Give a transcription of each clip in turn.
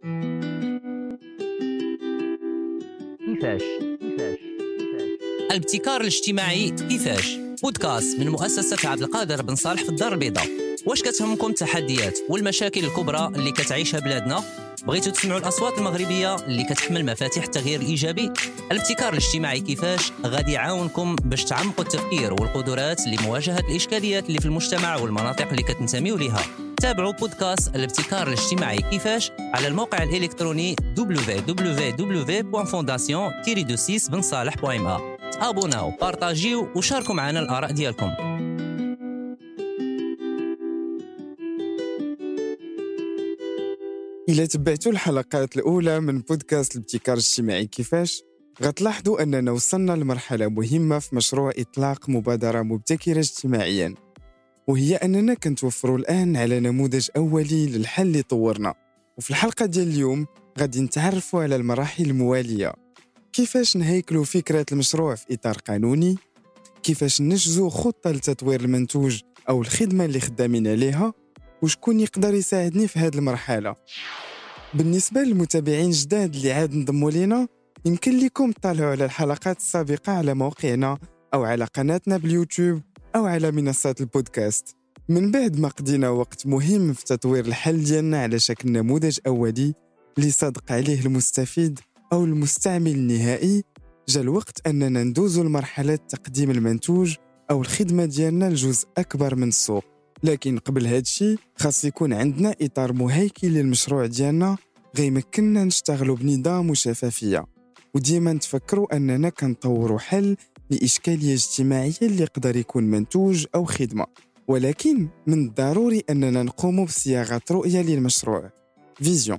كيفاش؟ كيفاش الابتكار الاجتماعي كيفاش؟ بودكاست من مؤسسة عبد القادر بن صالح في الدار البيضاء. واش كتهمكم التحديات والمشاكل الكبرى اللي كتعيشها بلادنا؟ بغيتوا تسمعوا الأصوات المغربية اللي كتحمل مفاتيح التغيير الايجابي الابتكار الاجتماعي كيفاش؟ غادي يعاونكم باش تعمقوا التفكير والقدرات لمواجهة الإشكاليات اللي في المجتمع والمناطق اللي كتنتميوا لها تابعوا بودكاست الابتكار الاجتماعي كيفاش على الموقع الالكتروني www.fondation-du6bensaleh.ma ابوناو بارطاجيو وشاركوا معنا الاراء ديالكم إلا تبعتوا الحلقات الأولى من بودكاست الابتكار الاجتماعي كيفاش غتلاحظوا أننا وصلنا لمرحلة مهمة في مشروع إطلاق مبادرة مبتكرة اجتماعيا وهي أننا كنتوفروا الآن على نموذج أولي للحل اللي طورنا. وفي الحلقة ديال اليوم غادي نتعرفوا على المراحل الموالية. كيفاش نهيكلوا فكرة المشروع في إطار قانوني؟ كيفاش ننجزوا خطة لتطوير المنتوج أو الخدمة اللي خدامين عليها؟ وشكون يقدر يساعدني في هذه المرحلة؟ بالنسبة للمتابعين جداد اللي عاد انضموا لينا يمكن لكم تطالعوا على الحلقات السابقة على موقعنا أو على قناتنا باليوتيوب أو على منصات البودكاست. من بعد ما قضينا وقت مهم في تطوير الحل ديالنا على شكل نموذج أولي اللي صدق عليه المستفيد أو المستعمل النهائي جا الوقت أننا ندوزو لمرحلة تقديم المنتوج أو الخدمة ديالنا لجزء أكبر من السوق. لكن قبل هادشي خاص يكون عندنا إطار مهيكل للمشروع ديالنا غيمكننا نشتغلوا بنظام وشفافية. وديما نتفكروا أننا كنطوروا حل لإشكالية اجتماعية اللي يقدر يكون منتوج أو خدمة. ولكن من الضروري أننا نقوم بصياغة رؤية للمشروع. vision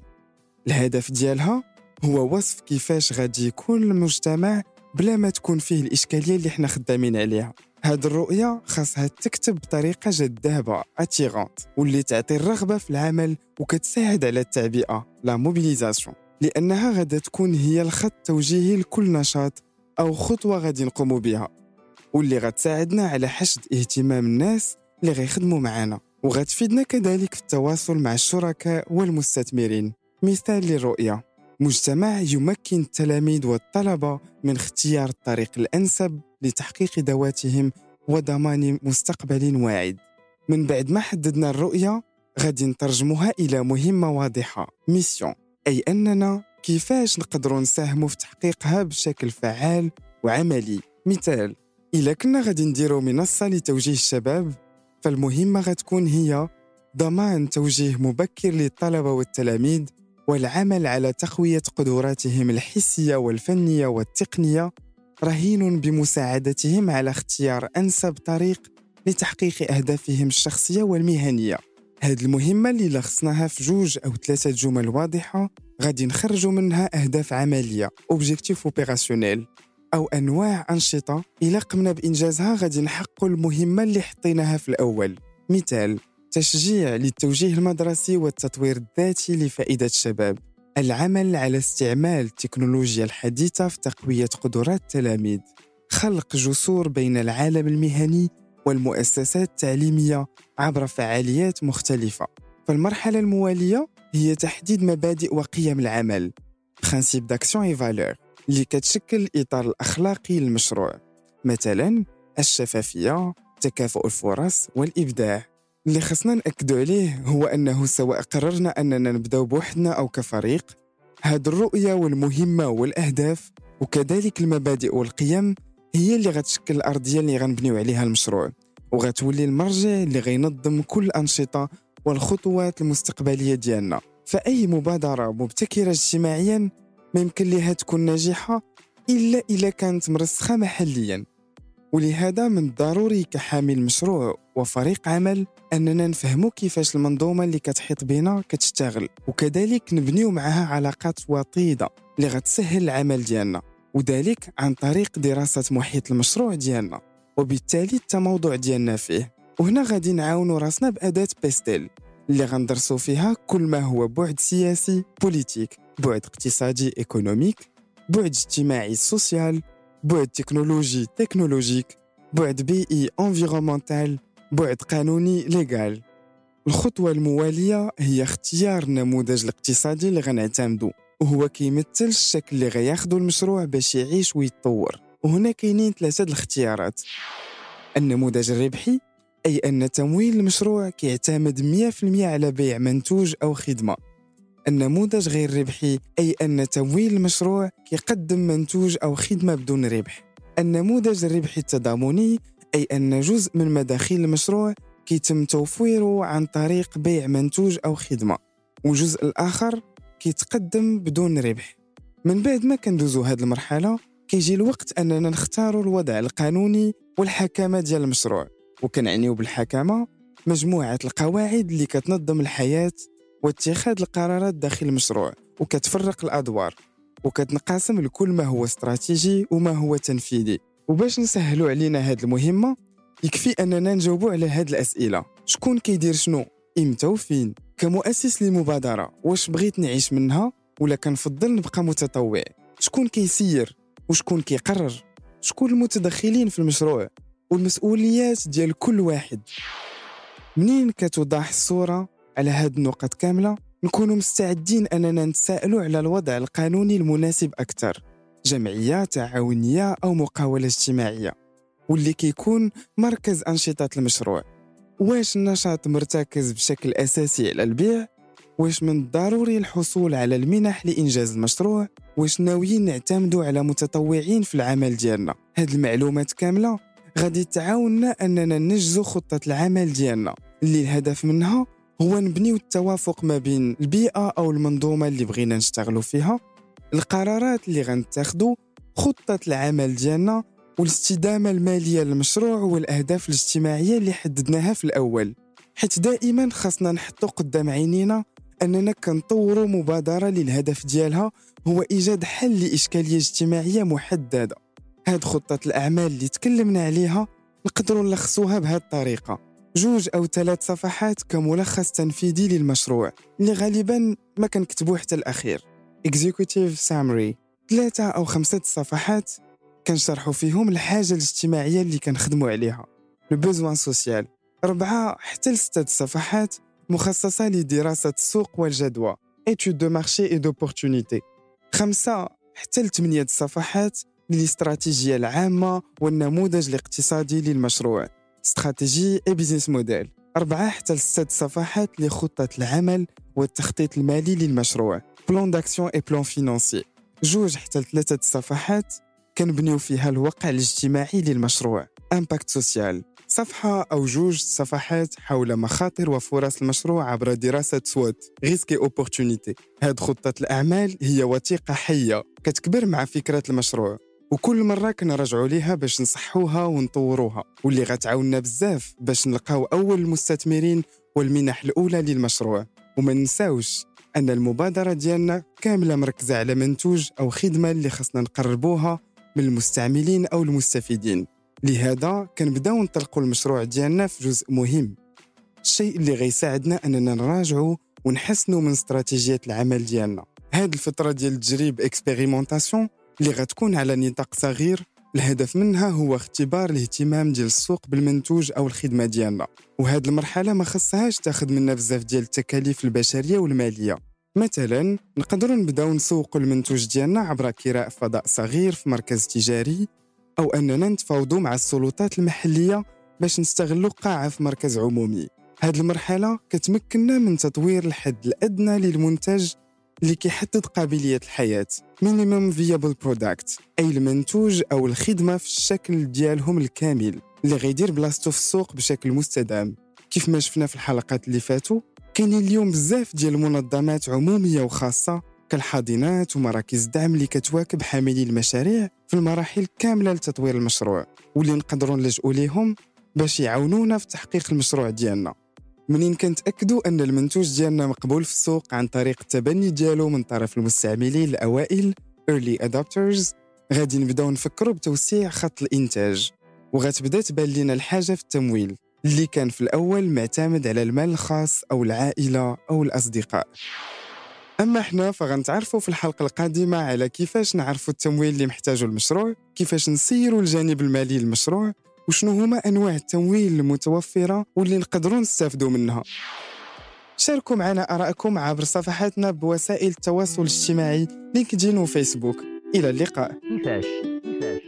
الهدف ديالها هو وصف كيفاش غادي يكون المجتمع بلا ما تكون فيه الإشكالية اللي إحنا خدامين عليها. هاد الرؤية خاصها تكتب بطريقة جذابة attirante واللي تعطي الرغبة في العمل وكتساعد على التعبئة la mobilisation لأنها غادا تكون هي الخط التوجيهي لكل نشاط أو خطوة غادي نقوموا بها واللي غتساعدنا على حشد اهتمام الناس اللي غيخدموا معنا وغتفيدنا كذلك في التواصل مع الشركاء والمستثمرين. مثال للرؤية. مجتمع يمكن التلاميذ والطلبة من اختيار الطريق الأنسب لتحقيق ذواتهم وضمان مستقبل واعد. من بعد ما حددنا الرؤية غادي نترجمها إلى مهمة واضحة. ميسيون. أي أننا كيفاش نقدروا نساهموا في تحقيقها بشكل فعال وعملي؟ مثال إلا كنا غادي نديروا منصة لتوجيه الشباب فالمهمة غتكون هي ضمان توجيه مبكر للطلبة والتلاميذ والعمل على تقوية قدراتهم الحسية والفنية والتقنية رهين بمساعدتهم على اختيار أنسب طريق لتحقيق أهدافهم الشخصية والمهنية. هاد المهمة اللي لخصناها في جوج أو ثلاثة جمل واضحة غادي نخرجوا منها أهداف عملية objectifs opérationnels أو أنواع أنشطة. إلا قمنا بإنجازها غادي نحققوا المهمة اللي حطيناها في الأول. مثال تشجيع للتوجيه المدرسي والتطوير الذاتي لفائدة الشباب. العمل على استعمال التكنولوجيا الحديثة في تقوية قدرات التلاميذ. خلق جسور بين العالم المهني والمؤسسات التعليمية عبر فعاليات مختلفة. فالمرحلة الموالية هي تحديد مبادئ وقيم العمل principes d'action et valeurs اللي كتشكل الإطار الأخلاقي للمشروع. مثلا الشفافية تكافؤ الفرص والإبداع. اللي خصنا نأكدوا عليه هو أنه سواء قررنا أننا نبدأ بوحدنا أو كفريق هاد الرؤية والمهمة والأهداف وكذلك المبادئ والقيم هي اللي غتشكل الأرضية اللي غنبنيو عليها المشروع وغتولي المرجع اللي غينظم كل الأنشطة والخطوات المستقبلية ديالنا. فأي مبادرة مبتكرة اجتماعيا ما يمكن لها تكون ناجحة إلا إذا كانت مرسخة محليا. ولهذا من الضروري كحامل مشروع وفريق عمل أننا نفهموا كيفاش المنظومة اللي كتحيط بنا كتشتغل وكذلك نبنيو معها علاقات وطيدة اللي غتسهل العمل ديالنا. وذلك عن طريق دراسة محيط المشروع ديالنا. وبالتالي التموضع ديالنا فيه. وهنا غادي نعاونوا راسنا بأداة PESTEL اللي غندرسوا فيها كل ما هو بعد سياسي politique بعد اقتصادي économique بعد اجتماعي social بعد تكنولوجي technologique بعد بيئي environnemental بعد قانوني légal الخطوة الموالية هي اختيار النموذج الاقتصادي اللي غنعتمدو. وهو كيمثل الشكل اللي غياخدو المشروع باش يعيش ويتطور. وهنا كاينين ثلاثة الاختيارات. النموذج الربحي أي أن تمويل المشروع كيعتمد 100% على بيع منتوج أو خدمة. النموذج غير ربحي أي أن تمويل المشروع كيقدم منتوج أو خدمة بدون ربح. النموذج الربحي التضامني أي أن جزء من مداخيل المشروع كيتم توفيره عن طريق بيع منتوج أو خدمة. والجزء الآخر كيتقدم بدون ربح. من بعد ما كندوزو هاد المرحلة كيجي الوقت أننا نختاروا الوضع القانوني والحكامة ديال المشروع. وكنعنيو بالحكامة مجموعة القواعد اللي كتنظم الحياة واتخاذ القرارات داخل المشروع وكتفرق الأدوار وكتنقسم لكل ما هو استراتيجي وما هو تنفيذي. وباش نسهلوا علينا هاد المهمة يكفي أننا نجاوبوا على هاد الأسئلة. شكون كيدير شنو؟ إمتى وفين؟ كمؤسس لمبادرة واش بغيت نعيش منها؟ ولا كنفضل نبقى متطوع؟ شكون كيسير؟ وشكون كيقرر؟ شكون المتدخلين في المشروع؟ والمسؤوليات ديال كل واحد. منين كتوضح الصورة على هاد النقط كاملة؟ نكونوا مستعدين أننا نتساءلوا على الوضع القانوني المناسب أكثر. جمعية تعاونية أو مقاولة اجتماعية. واللي كيكون مركز أنشطة المشروع. واش النشاط مرتكز بشكل أساسي على البيع؟ واش من الضروري الحصول على المنح لإنجاز المشروع؟ واش ناويين نعتمدوا على متطوعين في العمل ديالنا؟ هاد المعلومات كاملة غادي تعاوننا أننا ننجزوا خطة العمل ديالنا. اللي الهدف منها هو نبنيو التوافق ما بين البيئة أو المنظومة اللي بغينا نشتغلوا فيها. القرارات اللي غنتاخدو خطة العمل ديالنا والاستدامة المالية للمشروع والأهداف الاجتماعية اللي حددناها في الأول. حيث دائما خاصنا نحطو قدام عينينا أننا كنطوروا مبادرة للهدف ديالها هو إيجاد حل لإشكالية اجتماعية محددة. هاد خطة الأعمال اللي تكلمنا عليها نقدروا نلخصوها بهذه الطريقة. جوج أو ثلاث صفحات كملخص تنفيذي للمشروع اللي غالبا ما كنكتبوه حتى الأخير. Executive Summary ثلاثة أو خمسة صفحات كنشرحوا فيهم الحاجة الاجتماعية اللي كنخدموا عليها. البوزوان سوسيال أربعة حتى لستة صفحات مخصصة لدراسة السوق والجدوى. Étude de marché et d'opportunité. خمسة حتى لثمانية صفحات للاستراتيجية العامة والنموذج الاقتصادي للمشروع stratégie et business model أربعة حتى لستة صفحات لخطة العمل والتخطيط المالي للمشروع. plan d'action et plan financier جوج حتى لثلاثة صفحات كنبنيو فيها الواقع الاجتماعي للمشروع. impact social صفحة أو جوج صفحات حول مخاطر وفرص المشروع عبر دراسة SWOT risques et opportunités هاد خطة الأعمال هي وثيقة حية. كتكبر مع فكرة المشروع. وكل مرة كنرجعوا ليها باش نصحوها ونطوروها. واللي غتعاوننا بزاف باش نلقاو أول المستثمرين والمنح الأولى للمشروع. وما ننساوش أن المبادرة ديالنا كاملة مركزة على منتوج أو خدمة اللي خصنا نقربوها من المستعملين أو المستفيدين. لهذا كنبداو نطلقوا المشروع ديالنا في جزء مهم. الشيء اللي غيساعدنا أننا نراجعوا ونحسنوا من استراتيجية العمل ديالنا. هذه الفترة ديال التجريب اكسبيريمونطاسيون اللي غتكون على نطاق صغير. الهدف منها هو اختبار الاهتمام ديال السوق بالمنتوج أو الخدمة ديالنا. وهذه المرحلة ما خصهاش تاخذ منا بزاف ديال التكاليف البشرية والمالية. مثلا نقدروا نبداو نسوقوا المنتوج ديالنا عبر كراء فضاء صغير في مركز تجاري أو أننا نتفاوضوا مع السلطات المحلية باش نستغلوا قاعة في مركز عمومي. هذه المرحلة كتمكننا من تطوير الحد الأدنى للمنتج اللي كيحدد قابلية الحياة. Minimum Viable Product أي المنتوج أو الخدمة في الشكل ديالهم الكامل اللي غيدير بلاصتو في السوق بشكل مستدام. كيف ما شفنا في الحلقات اللي فاتوا كاينين اليوم بزاف ديال المنظمات عمومية وخاصة كالحاضنات ومراكز الدعم اللي كتواكب حاملي المشاريع في المراحل كاملة لتطوير المشروع واللي نقدروا نلجؤوا ليهم باش يعاونونا في تحقيق المشروع ديالنا. منين كنتاكدوا أن المنتوج ديالنا مقبول في السوق عن طريق التبني ديالو من طرف المستعملين الأوائل early adopters غادي نبداو نفكروا بتوسيع خط الإنتاج وغتبدأ تبان لنا الحاجة في التمويل. اللي كان في الأول معتمد على المال الخاص أو العائلة أو الأصدقاء. أما إحنا فغنتعرفوا في الحلقة القادمة على كيفاش نعرفوا التمويل اللي محتاجه المشروع كيفاش نسيروا الجانب المالي للمشروع وشنو هما أنواع التمويل المتوفرة واللي نقدروا نستافدوا منها. شاركوا معنا آرائكم عبر صفحاتنا بوسائل التواصل الاجتماعي لينكدين وفيسبوك. إلى اللقاء. كيفاش؟ كيفاش؟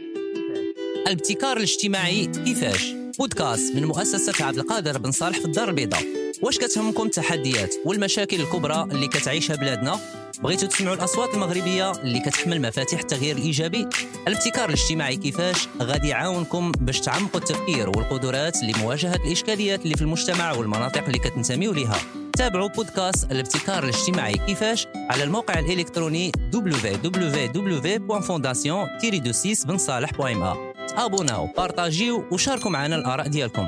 الابتكار الاجتماعي كيفاش؟ بودكاست من مؤسسة عبد القادر بن صالح في الدار البيضاء. واش كتهمكم التحديات والمشاكل الكبرى اللي كتعيشها بلادنا. بغيتوا تسمعوا الأصوات المغربية اللي كتحمل مفاتيح التغيير الايجابي الابتكار الاجتماعي كيفاش غادي يعاونكم باش تعمقوا التفكير والقدرات لمواجهة الإشكاليات اللي في المجتمع والمناطق اللي كتنتميو لها تابعوا بودكاست الابتكار الاجتماعي كيفاش على الموقع الإلكتروني www.fondation-6 تابوناو بارطاجيو وشاركوا معنا الآراء ديالكم.